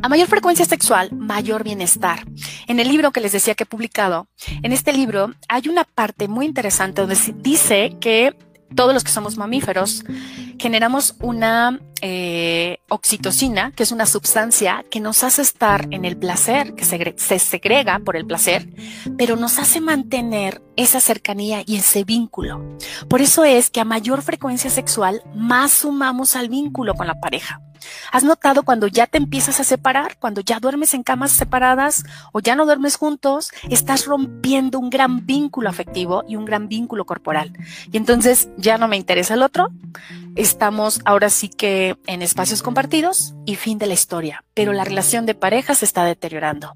A mayor frecuencia sexual, mayor bienestar. En el libro que les decía que he publicado, en este libro hay una parte muy interesante donde dice que todos los que somos mamíferos generamos una eh, oxitocina, que es una sustancia que nos hace estar en el placer, que se, se, segrega por el placer, pero nos hace mantener esa cercanía y ese vínculo. Por eso es que a mayor frecuencia sexual, más sumamos al vínculo con la pareja. ¿Has notado cuando ya te empiezas a separar, cuando ya duermes en camas separadas o ya no duermes juntos, estás rompiendo un gran vínculo afectivo y un gran vínculo corporal? Y entonces ya no me interesa el otro, estamos ahora sí que en espacios compartidos y fin de la historia, pero la relación de pareja se está deteriorando.